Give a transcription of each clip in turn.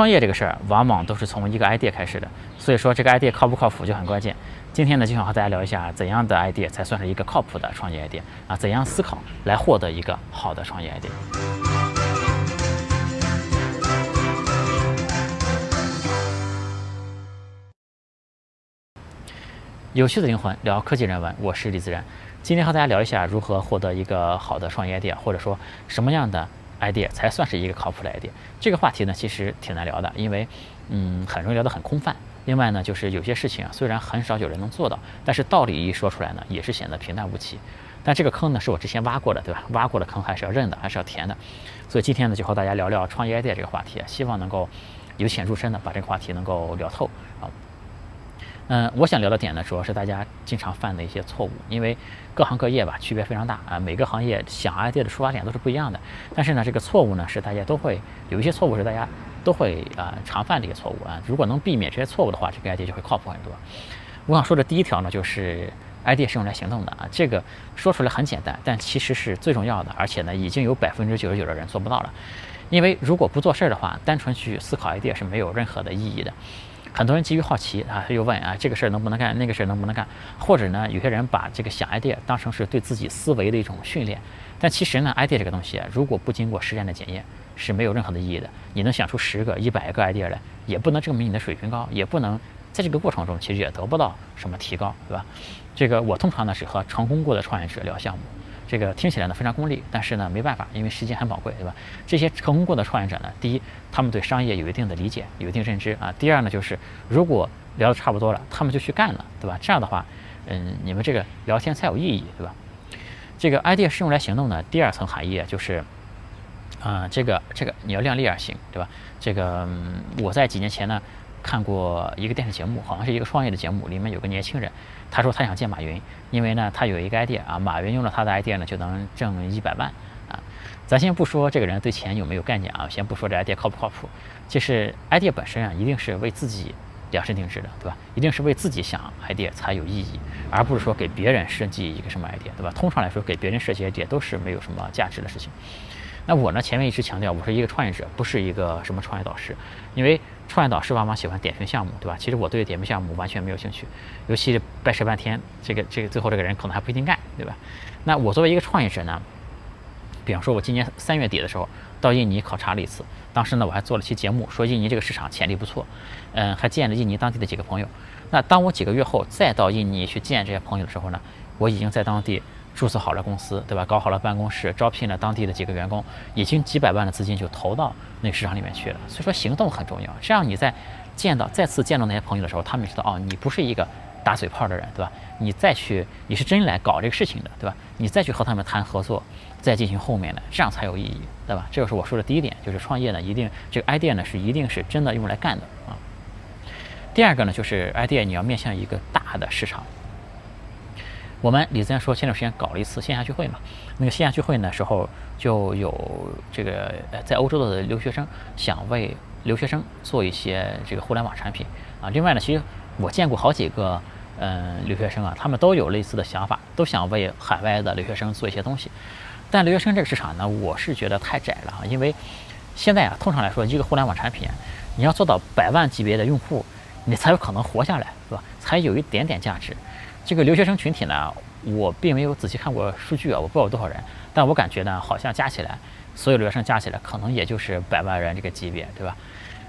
创业这个事儿，往往都是从一个 idea 开始的，所以说这个 idea 靠不靠谱就很关键。今天呢，就想和大家聊一下，怎样的 idea 才算是一个靠谱的创业 idea 啊？怎样思考来获得一个好的创业 idea？有趣的灵魂聊科技人文，我是李自然。今天和大家聊一下如何获得一个好的创业 idea，或者说什么样的。Idea 才算是一个靠谱的 idea。这个话题呢，其实挺难聊的，因为，嗯，很容易聊得很空泛。另外呢，就是有些事情啊，虽然很少有人能做到，但是道理一说出来呢，也是显得平淡无奇。但这个坑呢，是我之前挖过的，对吧？挖过的坑还是要认的，还是要填的。所以今天呢，就和大家聊聊创业 idea 这个话题，希望能够由浅入深的把这个话题能够聊透啊。嗯，我想聊的点呢，主要是大家经常犯的一些错误，因为各行各业吧，区别非常大啊，每个行业想 idea 的出发点都是不一样的。但是呢，这个错误呢，是大家都会有一些错误是大家都会啊常犯的一个错误啊。如果能避免这些错误的话，这个 idea 就会靠谱很多。我想说的第一条呢，就是 idea 是用来行动的啊。这个说出来很简单，但其实是最重要的，而且呢，已经有百分之九十九的人做不到了。因为如果不做事儿的话，单纯去思考 idea 是没有任何的意义的。很多人基于好奇啊，他又问啊，这个事儿能不能干，那个事儿能不能干？或者呢，有些人把这个想 idea 当成是对自己思维的一种训练。但其实呢，idea 这个东西啊，如果不经过实践的检验，是没有任何的意义的。你能想出十个、一百个 idea 来，也不能证明你的水平高，也不能在这个过程中其实也得不到什么提高，对吧？这个我通常呢是和成功过的创业者聊项目。这个听起来呢非常功利，但是呢没办法，因为时间很宝贵，对吧？这些成功过的创业者呢，第一，他们对商业有一定的理解，有一定认知啊。第二呢，就是如果聊得差不多了，他们就去干了，对吧？这样的话，嗯，你们这个聊天才有意义，对吧？这个 idea 是用来行动的。第二层含义就是，啊，这个这个你要量力而行，对吧？这个我在几年前呢。看过一个电视节目，好像是一个创业的节目，里面有个年轻人，他说他想见马云，因为呢他有一个 idea 啊，马云用了他的 idea 呢就能挣一百万啊。咱先不说这个人对钱有没有概念啊，先不说这 idea 靠不靠谱，就是 idea 本身啊，一定是为自己量身定制的，对吧？一定是为自己想 idea 才有意义，而不是说给别人设计一个什么 idea，对吧？通常来说，给别人设计 idea 都是没有什么价值的事情。那我呢？前面一直强调，我是一个创业者，不是一个什么创业导师。因为创业导师往往喜欢点评项目，对吧？其实我对点评项目完全没有兴趣，尤其掰扯半天，这个这个最后这个人可能还不一定干，对吧？那我作为一个创业者呢，比方说，我今年三月底的时候到印尼考察了一次，当时呢我还做了期节目，说印尼这个市场潜力不错，嗯，还见了印尼当地的几个朋友。那当我几个月后再到印尼去见这些朋友的时候呢，我已经在当地。注册好了公司，对吧？搞好了办公室，招聘了当地的几个员工，已经几百万的资金就投到那个市场里面去了。所以说行动很重要。这样你在见到再次见到那些朋友的时候，他们知道哦，你不是一个打嘴炮的人，对吧？你再去，你是真来搞这个事情的，对吧？你再去和他们谈合作，再进行后面的，这样才有意义，对吧？这就是我说的第一点，就是创业呢，一定这个 idea 呢是一定是真的用来干的啊。第二个呢，就是 idea 你要面向一个大的市场。我们李自然说，前段时间搞了一次线下聚会嘛。那个线下聚会呢时候，就有这个在欧洲的留学生想为留学生做一些这个互联网产品啊。另外呢，其实我见过好几个嗯留学生啊，他们都有类似的想法，都想为海外的留学生做一些东西。但留学生这个市场呢，我是觉得太窄了啊。因为现在啊，通常来说，一个互联网产品，你要做到百万级别的用户，你才有可能活下来，是吧？才有一点点价值。这个留学生群体呢，我并没有仔细看过数据啊，我不知道有多少人，但我感觉呢，好像加起来，所有留学生加起来，可能也就是百万人这个级别，对吧？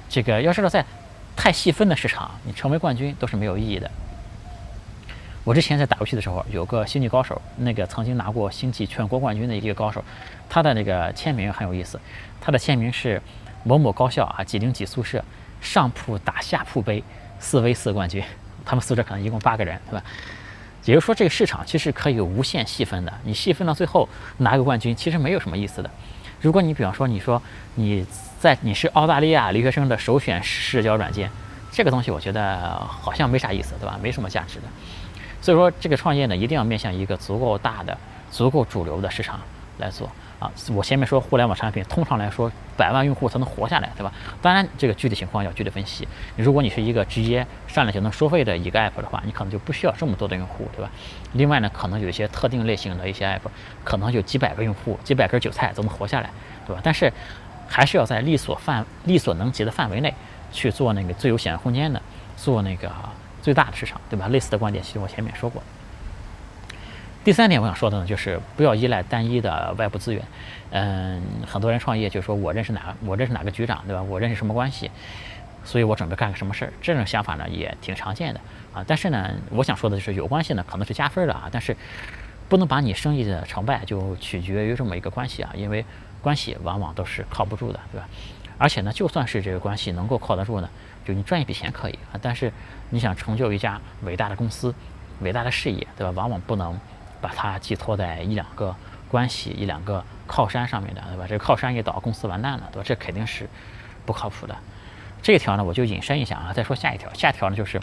这个要知道，在太细分的市场，你成为冠军都是没有意义的。我之前在打游戏的时候，有个星际高手，那个曾经拿过星际全国冠军的一个高手，他的那个签名很有意思，他的签名是某某高校啊几零几宿舍上铺打下铺杯四 v 四冠军，他们宿舍可能一共八个人，对吧？也就是说，这个市场其实可以无限细分的。你细分到最后拿个冠军，其实没有什么意思的。如果你比方说，你说你在你是澳大利亚留学生的首选社交软件，这个东西我觉得好像没啥意思，对吧？没什么价值的。所以说，这个创业呢，一定要面向一个足够大的、足够主流的市场来做。啊，我前面说互联网产品，通常来说百万用户才能活下来，对吧？当然，这个具体情况要具体分析。如果你是一个直接上来就能收费的一个 app 的话，你可能就不需要这么多的用户，对吧？另外呢，可能有一些特定类型的一些 app，可能有几百个用户、几百根韭菜都能活下来，对吧？但是还是要在力所范力所能及的范围内去做那个最有显空间的，做那个最大的市场，对吧？类似的观点，其实我前面说过。第三点，我想说的呢，就是不要依赖单一的外部资源。嗯，很多人创业就说我认识哪我认识哪个局长，对吧？我认识什么关系，所以我准备干个什么事儿。这种想法呢，也挺常见的啊。但是呢，我想说的就是有关系呢，可能是加分的啊。但是不能把你生意的成败就取决于这么一个关系啊，因为关系往往都是靠不住的，对吧？而且呢，就算是这个关系能够靠得住呢，就你赚一笔钱可以啊，但是你想成就一家伟大的公司、伟大的事业，对吧？往往不能。把它寄托在一两个关系、一两个靠山上面的，对吧？这个靠山一倒，公司完蛋了，对吧？这肯定是不靠谱的。这一条呢，我就引申一下啊，再说下一条。下一条呢，就是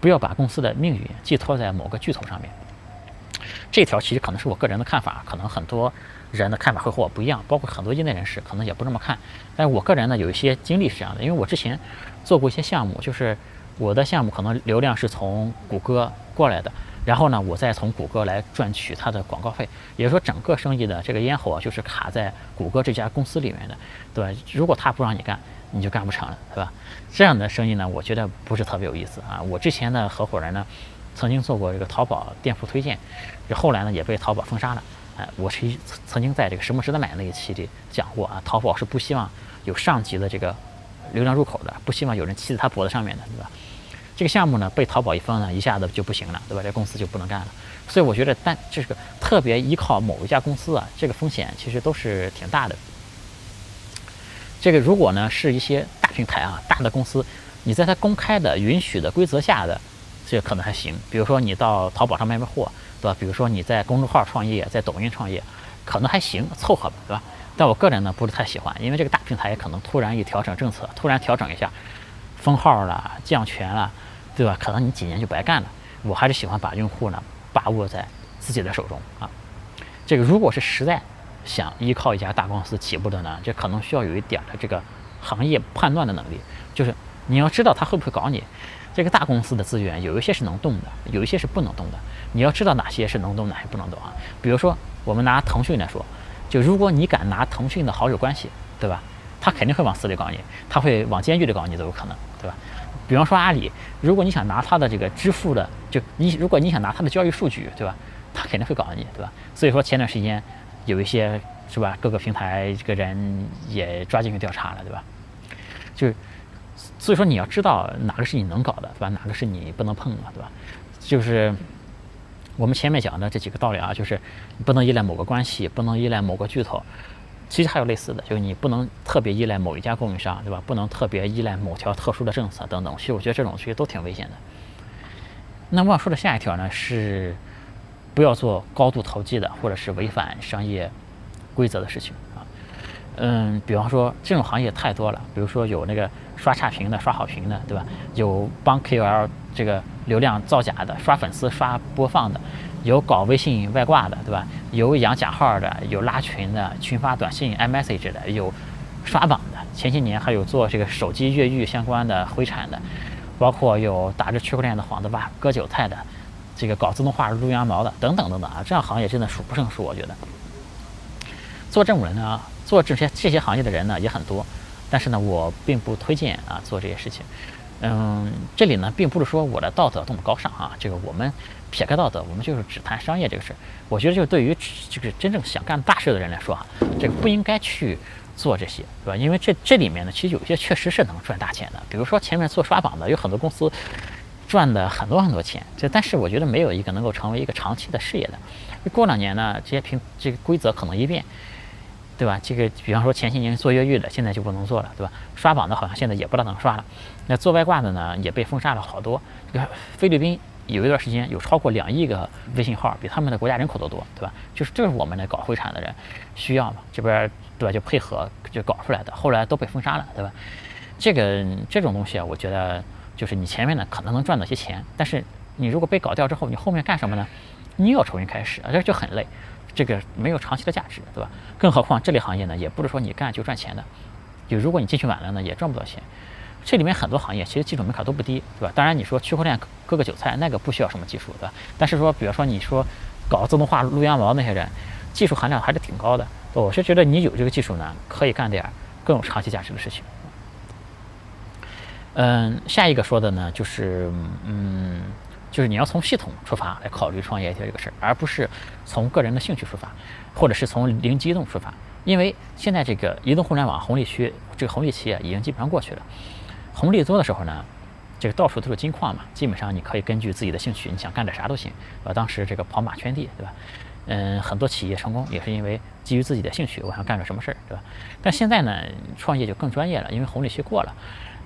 不要把公司的命运寄托在某个巨头上面。这条其实可能是我个人的看法，可能很多人的看法会和我不一样，包括很多业内人士可能也不这么看。但我个人呢，有一些经历是这样的，因为我之前做过一些项目，就是我的项目可能流量是从谷歌过来的。然后呢，我再从谷歌来赚取它的广告费，也就是说，整个生意的这个咽喉啊，就是卡在谷歌这家公司里面的，对吧？如果他不让你干，你就干不成了，对吧？这样的生意呢，我觉得不是特别有意思啊。我之前的合伙人呢，曾经做过这个淘宝店铺推荐，后来呢也被淘宝封杀了。哎，我是曾经在这个什么值得买那一期里讲过啊，淘宝是不希望有上级的这个流量入口的，不希望有人骑在他脖子上面的，对吧？这个项目呢被淘宝一封呢，一下子就不行了，对吧？这公司就不能干了。所以我觉得，但这个特别依靠某一家公司啊，这个风险其实都是挺大的。这个如果呢是一些大平台啊、大的公司，你在它公开的允许的规则下的，这可能还行。比如说你到淘宝上卖卖货，对吧？比如说你在公众号创业，在抖音创业，可能还行，凑合吧，对吧？但我个人呢不是太喜欢，因为这个大平台可能突然一调整政策，突然调整一下，封号了、降权了。对吧？可能你几年就白干了。我还是喜欢把用户呢把握在自己的手中啊。这个如果是实在想依靠一家大公司起步的呢，这可能需要有一点的这个行业判断的能力，就是你要知道他会不会搞你。这个大公司的资源有一些是能动的，有一些是不能动的。你要知道哪些是能动，哪些不能动啊。比如说我们拿腾讯来说，就如果你敢拿腾讯的好友关系，对吧？他肯定会往死里搞你，他会往监狱里搞你都有可能，对吧？比方说阿里，如果你想拿他的这个支付的，就你如果你想拿他的交易数据，对吧？他肯定会搞你，对吧？所以说前段时间有一些是吧，各个平台这个人也抓进去调查了，对吧？就所以说你要知道哪个是你能搞的，对吧？哪个是你不能碰的，对吧？就是我们前面讲的这几个道理啊，就是不能依赖某个关系，不能依赖某个巨头。其实还有类似的，就是你不能特别依赖某一家供应商，对吧？不能特别依赖某条特殊的政策等等。其实我觉得这种其实都挺危险的。那我要说的下一条呢是，不要做高度投机的或者是违反商业规则的事情。嗯，比方说这种行业太多了，比如说有那个刷差评的、刷好评的，对吧？有帮 KOL 这个流量造假的、刷粉丝、刷播放的。有搞微信外挂的，对吧？有养假号的，有拉群的，群发短信、iMessage 的，有刷榜的。前些年还有做这个手机越狱相关的回产的，包括有打着区块链的幌子挖割韭菜的，这个搞自动化撸羊毛的，等等等等啊！这样行业真的数不胜数，我觉得。做这种人呢，做这些这些行业的人呢也很多，但是呢，我并不推荐啊做这些事情。嗯，这里呢并不是说我的道德多么高尚啊，这个我们。撇开道德，我们就是只谈商业这个事儿。我觉得，就对于这个真正想干大事的人来说啊，这个不应该去做这些，对吧？因为这这里面呢，其实有些确实是能赚大钱的。比如说前面做刷榜的，有很多公司赚的很多很多钱。这但是我觉得没有一个能够成为一个长期的事业的。过两年呢，这些平这个规则可能一变，对吧？这个比方说前些年做越狱的，现在就不能做了，对吧？刷榜的好像现在也不大能刷了。那做外挂的呢，也被封杀了好多。这个菲律宾。有一段时间有超过两亿个微信号，比他们的国家人口都多，对吧？就是就是我们来搞会产的人需要嘛，这边对吧？就配合就搞出来的，后来都被封杀了，对吧？这个这种东西啊，我觉得就是你前面呢可能能赚到些钱，但是你如果被搞掉之后，你后面干什么呢？你又要重新开始，这就很累，这个没有长期的价值，对吧？更何况这类行业呢，也不是说你干就赚钱的，就如果你进去晚了呢，也赚不到钱。这里面很多行业其实基础门槛都不低，对吧？当然你说区块链割个韭菜，那个不需要什么技术，对吧？但是说，比如说你说搞自动化撸羊毛那些人，技术含量还是挺高的。我是觉得你有这个技术呢，可以干点更有长期价值的事情。嗯，下一个说的呢，就是嗯，就是你要从系统出发来考虑创业这个事儿，而不是从个人的兴趣出发，或者是从零机动出发。因为现在这个移动互联网红利区，这个红利期啊，已经基本上过去了。红利多的时候呢，这个到处都是金矿嘛，基本上你可以根据自己的兴趣，你想干点啥都行。呃，当时这个跑马圈地，对吧？嗯，很多企业成功也是因为基于自己的兴趣，我想干点什么事儿，对吧？但现在呢，创业就更专业了，因为红利期过了。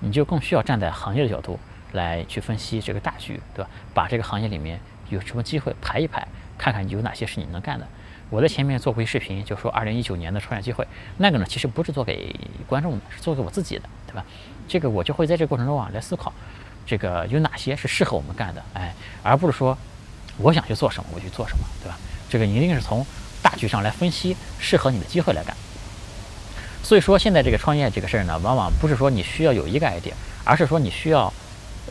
你就更需要站在行业的角度来去分析这个大局，对吧？把这个行业里面有什么机会排一排，看看有哪些是你能干的。我在前面做过一视频，就说二零一九年的创业机会，那个呢其实不是做给观众的，是做给我自己的，对吧？这个我就会在这个过程中啊来思考，这个有哪些是适合我们干的，哎，而不是说我想去做什么我去做什么，对吧？这个你一定是从大局上来分析适合你的机会来干。所以说，现在这个创业这个事儿呢，往往不是说你需要有一个 idea，而是说你需要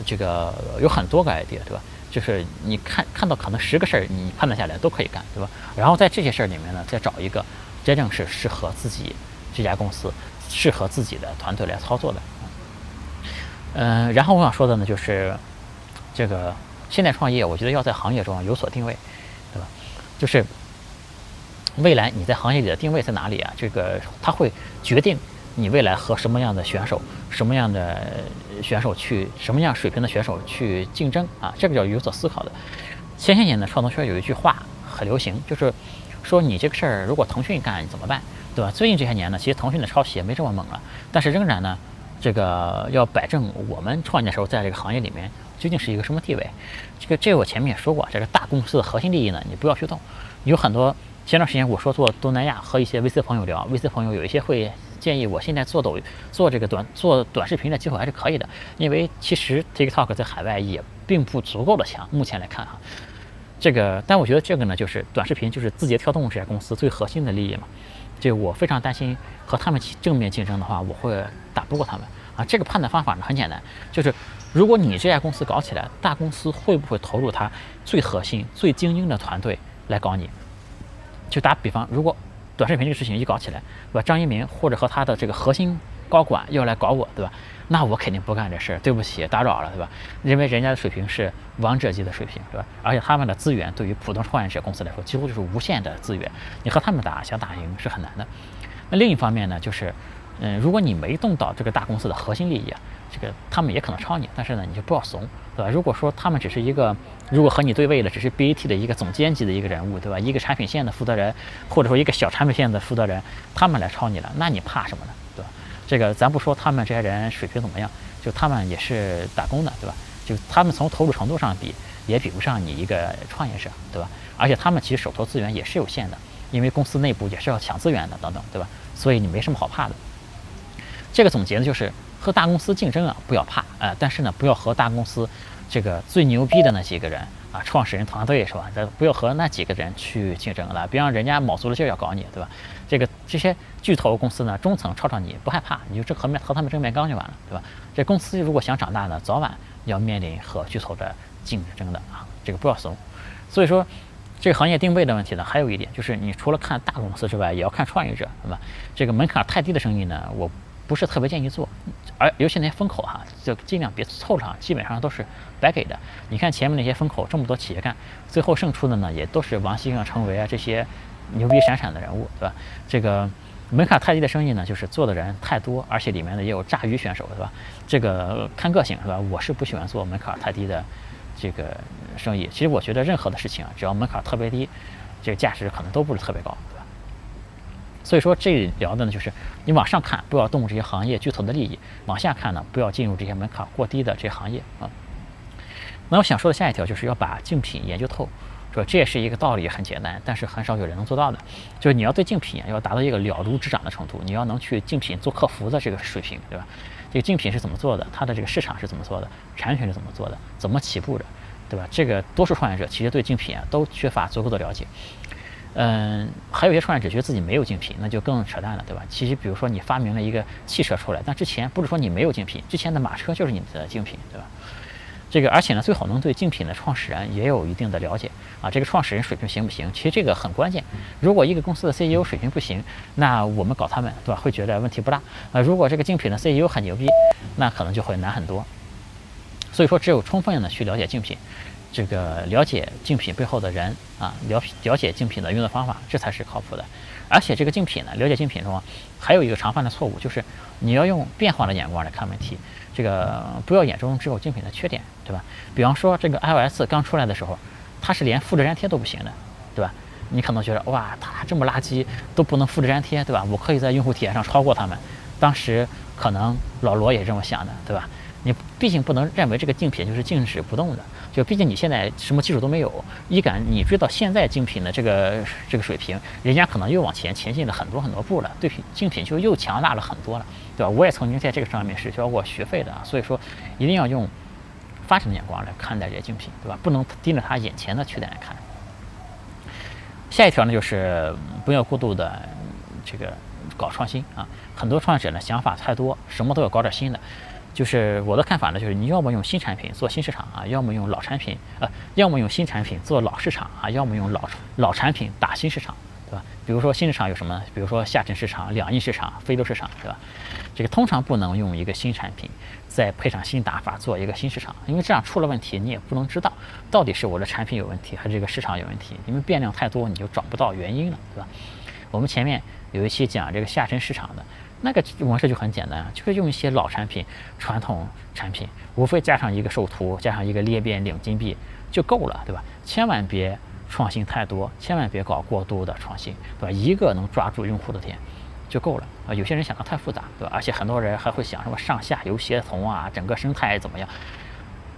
这个有很多个 idea，对吧？就是你看看到可能十个事儿，你判断下来都可以干，对吧？然后在这些事儿里面呢，再找一个真正是适合自己这家公司、适合自己的团队来操作的。嗯，然后我想说的呢，就是这个现在创业，我觉得要在行业中有所定位，对吧？就是。未来你在行业里的定位在哪里啊？这个它会决定你未来和什么样的选手、什么样的选手去、什么样水平的选手去竞争啊？这个叫有所思考的。前些年呢，创投圈有一句话很流行，就是说你这个事儿如果腾讯干怎么办，对吧？最近这些年呢，其实腾讯的抄袭也没这么猛了，但是仍然呢，这个要摆正我们创业的时候在这个行业里面究竟是一个什么地位。这个这个我前面也说过，这个大公司的核心利益呢，你不要去动，有很多。前段时间我说做东南亚，和一些 VC 朋友聊，VC 朋友有一些会建议我现在做抖做这个短做短视频的机会还是可以的，因为其实 TikTok 在海外也并不足够的强，目前来看哈，这个但我觉得这个呢就是短视频就是字节跳动这家公司最核心的利益嘛，就我非常担心和他们正面竞争的话，我会打不过他们啊。这个判断方法呢很简单，就是如果你这家公司搞起来，大公司会不会投入它最核心、最精英的团队来搞你？就打比方，如果短视频这个事情一搞起来，对吧？张一鸣或者和他的这个核心高管要来搞我，对吧？那我肯定不干这事儿，对不起，打扰了，对吧？因为人家的水平是王者级的水平，对吧？而且他们的资源对于普通创业者公司来说，几乎就是无限的资源，你和他们打，想打赢是很难的。那另一方面呢，就是，嗯，如果你没动到这个大公司的核心利益啊。这个他们也可能抄你，但是呢，你就不要怂，对吧？如果说他们只是一个，如果和你对位的只是 BAT 的一个总监级的一个人物，对吧？一个产品线的负责人，或者说一个小产品线的负责人，他们来抄你了，那你怕什么呢？对吧？这个咱不说他们这些人水平怎么样，就他们也是打工的，对吧？就他们从投入程度上比，也比不上你一个创业者，对吧？而且他们其实手头资源也是有限的，因为公司内部也是要抢资源的，等等，对吧？所以你没什么好怕的。这个总结呢，就是。和大公司竞争啊，不要怕啊，但是呢，不要和大公司这个最牛逼的那几个人啊，创始人团队是吧？咱不要和那几个人去竞争了，别让人家卯足了劲要搞你，对吧？这个这些巨头公司呢，中层抄抄你不害怕，你就正和面和他们正面刚就完了，对吧？这公司如果想长大呢，早晚要面临和巨头的竞争的啊，这个不要怂。所以说，这个行业定位的问题呢，还有一点就是，你除了看大公司之外，也要看创业者，对吧？这个门槛太低的生意呢，我。不是特别建议做，而尤其那些风口哈，就尽量别凑上，基本上都是白给的。你看前面那些风口，这么多企业干，最后胜出的呢，也都是王兴啊、程维啊这些牛逼闪闪的人物，对吧？这个门槛太低的生意呢，就是做的人太多，而且里面呢也有炸鱼选手，对吧？这个看个性，是吧？我是不喜欢做门槛太低的这个生意。其实我觉得任何的事情啊，只要门槛特别低，这个价值可能都不是特别高。所以说，这聊的呢，就是你往上看，不要动这些行业巨头的利益；往下看呢，不要进入这些门槛过低的这些行业啊。那我想说的下一条，就是要把竞品研究透。说这也是一个道理，很简单，但是很少有人能做到的。就是你要对竞品啊要达到一个了如指掌的程度，你要能去竞品做客服的这个水平，对吧？这个竞品是怎么做的？它的这个市场是怎么做的？产品是怎么做的？怎么起步的？对吧？这个多数创业者其实对竞品啊都缺乏足够的了解。嗯，还有一些创业者觉得自己没有竞品，那就更扯淡了，对吧？其实，比如说你发明了一个汽车出来，但之前不是说你没有竞品，之前的马车就是你的竞品，对吧？这个而且呢，最好能对竞品的创始人也有一定的了解啊。这个创始人水平行不行？其实这个很关键。如果一个公司的 CEO 水平不行，那我们搞他们，对吧？会觉得问题不大。啊，如果这个竞品的 CEO 很牛逼，那可能就会难很多。所以说，只有充分的去了解竞品，这个了解竞品背后的人啊，了了解竞品的运作方法，这才是靠谱的。而且这个竞品呢，了解竞品中还有一个常犯的错误，就是你要用变化的眼光来看问题。这个不要眼中只有竞品的缺点，对吧？比方说这个 iOS 刚出来的时候，它是连复制粘贴都不行的，对吧？你可能觉得哇，它这么垃圾都不能复制粘贴，对吧？我可以在用户体验上超过他们。当时可能老罗也这么想的，对吧？你毕竟不能认为这个竞品就是静止不动的，就毕竟你现在什么技术都没有，一赶你追到现在竞品的这个这个水平，人家可能又往前前进了很多很多步了，对品竞品就又强大了很多了，对吧？我也曾经在这个上面是交过学费的啊，所以说一定要用发展的眼光来看待这些竞品，对吧？不能盯着他眼前的缺点来看。下一条呢，就是不要过度的这个搞创新啊，很多创业者呢想法太多，什么都要搞点新的。就是我的看法呢，就是你要么用新产品做新市场啊，要么用老产品呃，要么用新产品做老市场啊，要么用老老产品打新市场，对吧？比如说新市场有什么？比如说下沉市场、两亿市场、非洲市场，对吧？这个通常不能用一个新产品再配上新打法做一个新市场，因为这样出了问题，你也不能知道到底是我的产品有问题还是这个市场有问题，因为变量太多，你就找不到原因了，对吧？我们前面有一期讲这个下沉市场的。那个模式就很简单，就是用一些老产品、传统产品，无非加上一个授图，加上一个裂变领金币就够了，对吧？千万别创新太多，千万别搞过度的创新，对吧？一个能抓住用户的点就够了。啊！有些人想的太复杂，对吧？而且很多人还会想什么上下游协同啊，整个生态怎么样？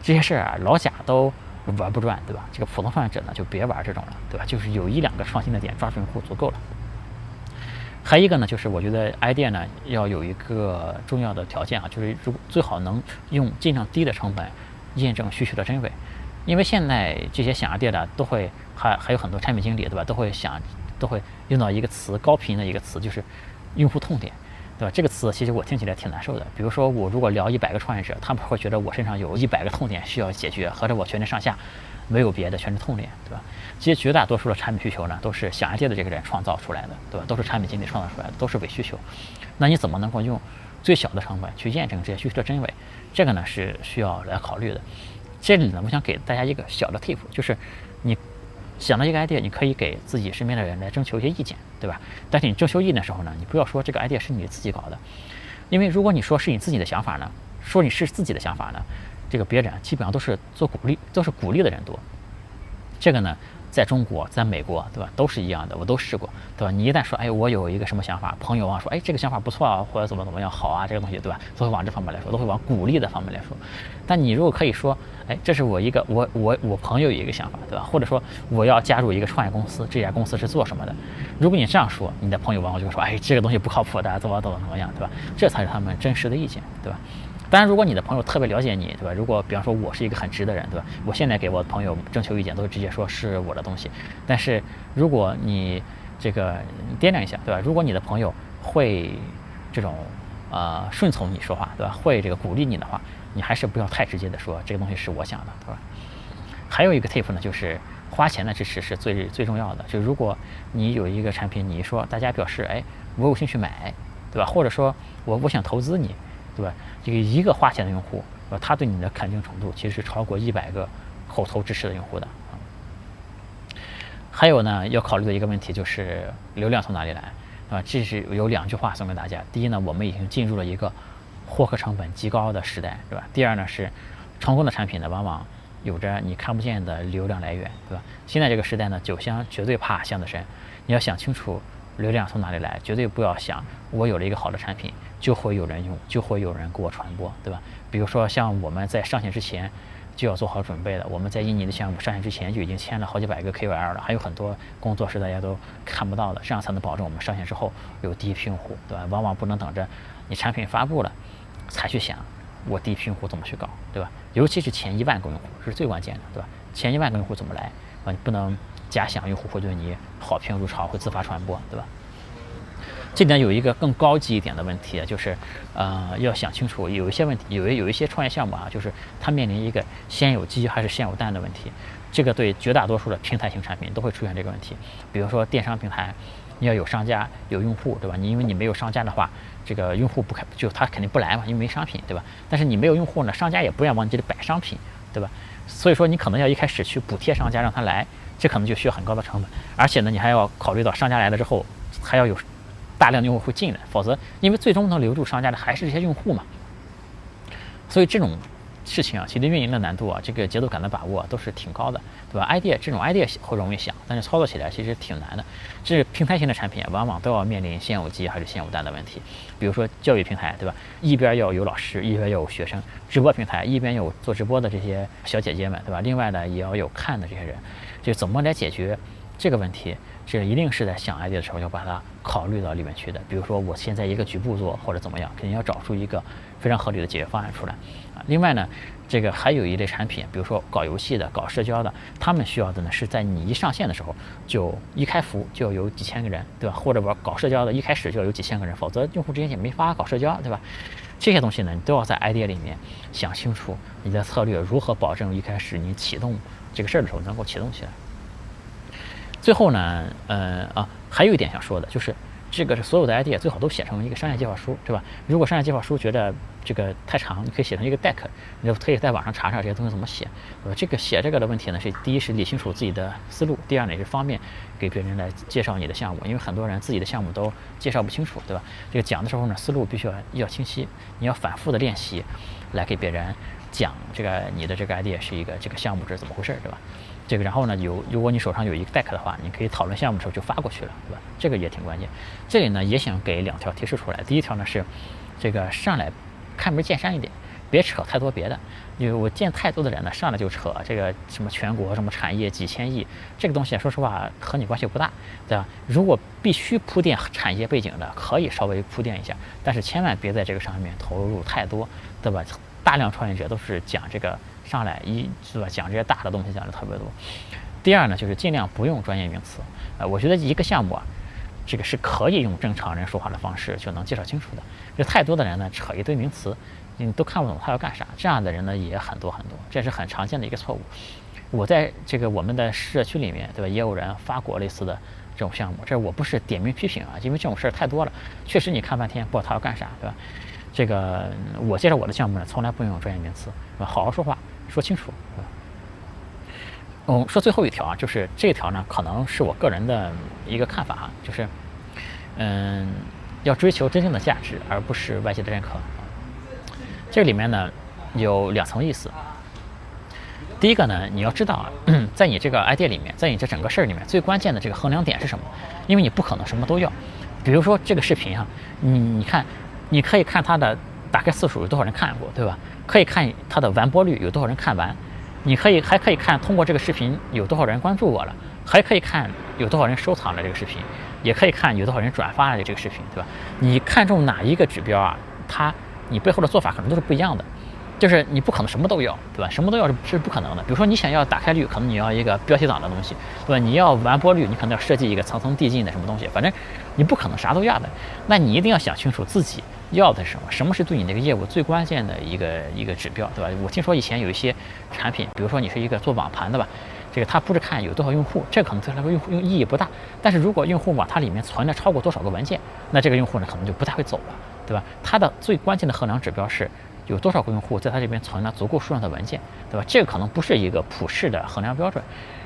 这些事儿啊，老贾都玩不转，对吧？这个普通创业者呢，就别玩这种了，对吧？就是有一两个创新的点抓住用户足够了。还一个呢，就是我觉得 idea 呢要有一个重要的条件啊，就是如最好能用尽量低的成本验证需求的真伪，因为现在这些想 idea 的都会还还有很多产品经理对吧，都会想都会用到一个词高频的一个词，就是用户痛点，对吧？这个词其实我听起来挺难受的。比如说我如果聊一百个创业者，他们会觉得我身上有一百个痛点需要解决，合着我全身上下。没有别的，全是痛点，对吧？其实绝大多数的产品需求呢，都是想 idea 的这个人创造出来的，对吧？都是产品经理创造出来的，都是伪需求。那你怎么能够用最小的成本去验证这些需求的真伪？这个呢是需要来考虑的。这里呢，我想给大家一个小的 tip，就是你想到一个 idea，你可以给自己身边的人来征求一些意见，对吧？但是你征求意见的时候呢，你不要说这个 idea 是你自己搞的，因为如果你说是你自己的想法呢，说你是自己的想法呢。这个别人基本上都是做鼓励，都是鼓励的人多。这个呢，在中国，在美国，对吧，都是一样的，我都试过，对吧？你一旦说，哎，我有一个什么想法，朋友啊说，哎，这个想法不错啊，或者怎么怎么样好啊，这个东西，对吧？都会往这方面来说，都会往鼓励的方面来说。但你如果可以说，哎，这是我一个，我我我朋友有一个想法，对吧？或者说我要加入一个创业公司，这家公司是做什么的？如果你这样说，你的朋友往往就会说，哎，这个东西不靠谱的，怎么怎么怎么样，对吧？这才是他们真实的意见，对吧？当然，如果你的朋友特别了解你，对吧？如果比方说我是一个很直的人，对吧？我现在给我的朋友征求意见，都是直接说是我的东西。但是如果你这个掂量一下，对吧？如果你的朋友会这种呃顺从你说话，对吧？会这个鼓励你的话，你还是不要太直接的说这个东西是我想的，对吧？还有一个 tip 呢，就是花钱的支持是最最重要的。就如果你有一个产品，你一说大家表示，哎，我有兴趣买，对吧？或者说我我想投资你。对吧？这个一个花钱的用户，呃，他对你的肯定程度其实是超过一百个口头支持的用户的啊。还有呢，要考虑的一个问题就是流量从哪里来，啊？这是有两句话送给大家。第一呢，我们已经进入了一个获客成本极高的时代，对吧？第二呢，是成功的产品呢，往往有着你看不见的流量来源，对吧？现在这个时代呢，酒香绝对怕巷子深，你要想清楚。流量从哪里来？绝对不要想我有了一个好的产品，就会有人用，就会有人给我传播，对吧？比如说像我们在上线之前就要做好准备的，我们在印尼的项目上线之前就已经签了好几百个 KOL 了，还有很多工作是大家都看不到的，这样才能保证我们上线之后有第一批用户，对吧？往往不能等着你产品发布了才去想我第一批用户怎么去搞，对吧？尤其是前一万个用户是最关键的，对吧？前一万个用户怎么来啊？你不能。假想用户会对你好评如潮，会自发传播，对吧？这点有一个更高级一点的问题，就是呃要想清楚，有一些问题，有有一些创业项目啊，就是它面临一个先有鸡还是先有蛋的问题。这个对绝大多数的平台型产品都会出现这个问题。比如说电商平台，你要有商家有用户，对吧？你因为你没有商家的话，这个用户不开就他肯定不来嘛，因为没商品，对吧？但是你没有用户呢，商家也不愿往你这里摆商品，对吧？所以说你可能要一开始去补贴商家让他来，这可能就需要很高的成本，而且呢，你还要考虑到商家来了之后还要有。大量的用户会进来，否则因为最终能留住商家的还是这些用户嘛。所以这种事情啊，其实运营的难度啊，这个节奏感的把握都是挺高的，对吧？idea 这种 idea 会容易想，但是操作起来其实挺难的。这是平台型的产品往往都要面临现有机还是现有单的问题。比如说教育平台，对吧？一边要有老师，一边要有学生；直播平台一边有做直播的这些小姐姐们，对吧？另外呢，也要有看的这些人，就怎么来解决这个问题？这一定是在想 idea 的时候要把它考虑到里面去的。比如说，我现在一个局部做或者怎么样，肯定要找出一个非常合理的解决方案出来啊。另外呢，这个还有一类产品，比如说搞游戏的、搞社交的，他们需要的呢是在你一上线的时候就一开服就要有几千个人，对吧？或者玩搞社交的，一开始就要有几千个人，否则用户之间也没法搞社交，对吧？这些东西呢，你都要在 idea 里面想清楚你的策略如何保证一开始你启动这个事儿的时候能够启动起来。最后呢，呃啊，还有一点想说的，就是这个是所有的 idea 最好都写成一个商业计划书，对吧？如果商业计划书觉得这个太长，你可以写成一个 deck，你就可以在网上查查这些东西怎么写。呃，这个写这个的问题呢，是第一是理清楚自己的思路，第二呢也是方便给别人来介绍你的项目，因为很多人自己的项目都介绍不清楚，对吧？这个讲的时候呢，思路必须要要清晰，你要反复的练习，来给别人讲这个你的这个 idea 是一个这个项目是怎么回事，对吧？这个，然后呢，有如果你手上有一个 deck 的话，你可以讨论项目的时候就发过去了，对吧？这个也挺关键。这里呢，也想给两条提示出来。第一条呢是，这个上来开门见山一点，别扯太多别的。因为我见太多的人呢，上来就扯这个什么全国什么产业几千亿，这个东西说实话和你关系不大，对吧？如果必须铺垫产业背景的，可以稍微铺垫一下，但是千万别在这个上面投入太多，对吧？大量创业者都是讲这个。上来一是吧，讲这些大的东西讲的特别多。第二呢，就是尽量不用专业名词。呃，我觉得一个项目啊，这个是可以用正常人说话的方式就能介绍清楚的。就太多的人呢，扯一堆名词，你都看不懂他要干啥。这样的人呢也很多很多，这是很常见的一个错误。我在这个我们的社区里面，对吧，也有人发过类似的这种项目。这我不是点名批评啊，因为这种事儿太多了。确实你看半天不知道他要干啥，对吧？这个我介绍我的项目呢，从来不用专业名词，好好说话。说清楚，嗯，说最后一条啊，就是这条呢，可能是我个人的一个看法啊，就是，嗯，要追求真正的价值，而不是外界的认可。这里面呢有两层意思。第一个呢，你要知道啊，在你这个 idea 里面，在你这整个事儿里面，最关键的这个衡量点是什么？因为你不可能什么都要。比如说这个视频啊，你你看，你可以看它的打开次数有多少人看过，对吧？可以看它的完播率有多少人看完，你可以还可以看通过这个视频有多少人关注我了，还可以看有多少人收藏了这个视频，也可以看有多少人转发了这个视频，对吧？你看中哪一个指标啊？它你背后的做法可能都是不一样的，就是你不可能什么都要，对吧？什么都要是是不可能的。比如说你想要打开率，可能你要一个标题党的东西，对吧？你要完播率，你可能要设计一个层层递进的什么东西，反正你不可能啥都要的。那你一定要想清楚自己。要的是什么？什么是对你那个业务最关键的一个一个指标，对吧？我听说以前有一些产品，比如说你是一个做网盘的吧，这个他不是看有多少用户，这可能对他来说用户用意义不大。但是如果用户往它里面存了超过多少个文件，那这个用户呢可能就不太会走了，对吧？它的最关键的衡量指标是有多少个用户在它这边存了足够数量的文件，对吧？这个可能不是一个普世的衡量标准。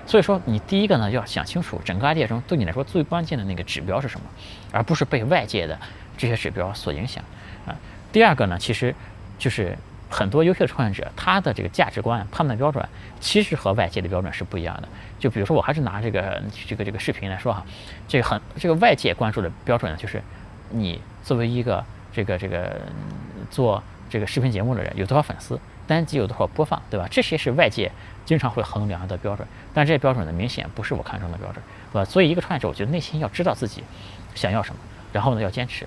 所以说，你第一个呢要想清楚整个 idea 中对你来说最关键的那个指标是什么，而不是被外界的这些指标所影响啊。第二个呢，其实就是很多优秀的创业者他的这个价值观判断标准其实和外界的标准是不一样的。就比如说，我还是拿这个这个这个视频来说哈，这个很这个外界关注的标准呢，就是你作为一个这个这个做这个视频节目的人有多少粉丝，单集有多少播放，对吧？这些是外界。经常会衡量的标准，但这些标准呢，明显不是我看中的标准，是吧？所以一个创业者，我觉得内心要知道自己想要什么，然后呢，要坚持，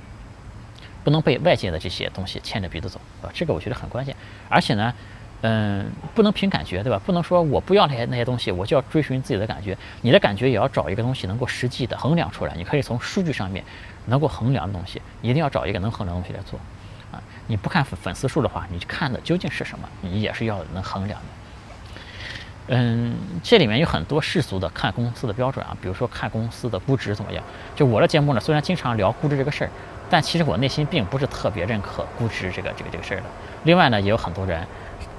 不能被外界的这些东西牵着鼻子走，啊，这个我觉得很关键。而且呢，嗯，不能凭感觉，对吧？不能说我不要那些那些东西，我就要追寻自己的感觉。你的感觉也要找一个东西能够实际的衡量出来。你可以从数据上面能够衡量的东西，一定要找一个能衡量的东西来做。啊，你不看粉粉丝数的话，你看的究竟是什么？你也是要能衡量的。嗯，这里面有很多世俗的看公司的标准啊，比如说看公司的估值怎么样。就我的节目呢，虽然经常聊估值这个事儿，但其实我内心并不是特别认可估值这个这个这个事儿的。另外呢，也有很多人。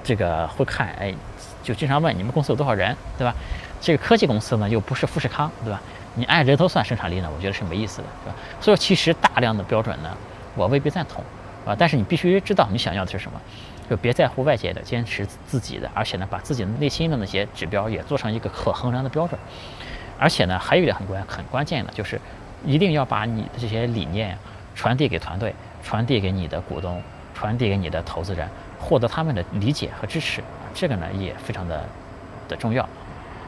这个会看，哎，就经常问你们公司有多少人，对吧？这个科技公司呢，又不是富士康，对吧？你按人头算生产力呢，我觉得是没意思的，对吧？所以其实大量的标准呢，我未必赞同，啊，但是你必须知道你想要的是什么，就别在乎外界的，坚持自己的，而且呢，把自己内心的那些指标也做成一个可衡量的标准。而且呢，还有一点很关很关键的，就是一定要把你的这些理念传递给团队，传递给你的股东，传递给你的投资人。获得他们的理解和支持，这个呢也非常的的重要。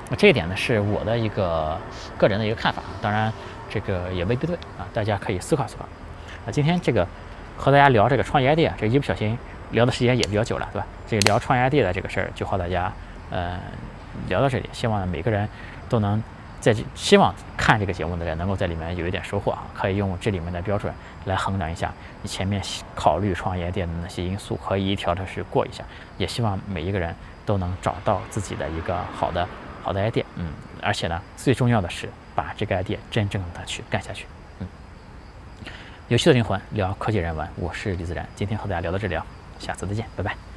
那这一点呢是我的一个个人的一个看法，当然这个也未必对啊，大家可以思考思考。那今天这个和大家聊这个创业 ID，这一不小心聊的时间也比较久了，对吧？这个聊创业 ID 的这个事儿就和大家呃聊到这里，希望每个人都能。在这，希望看这个节目的人能够在里面有一点收获啊！可以用这里面的标准来衡量一下你前面考虑创业店的那些因素，可以一条条去过一下。也希望每一个人都能找到自己的一个好的好的 idea，嗯，而且呢，最重要的是把这个 idea 真正的去干下去，嗯。有趣的灵魂聊科技人文，我是李自然，今天和大家聊到这里啊，下次再见，拜拜。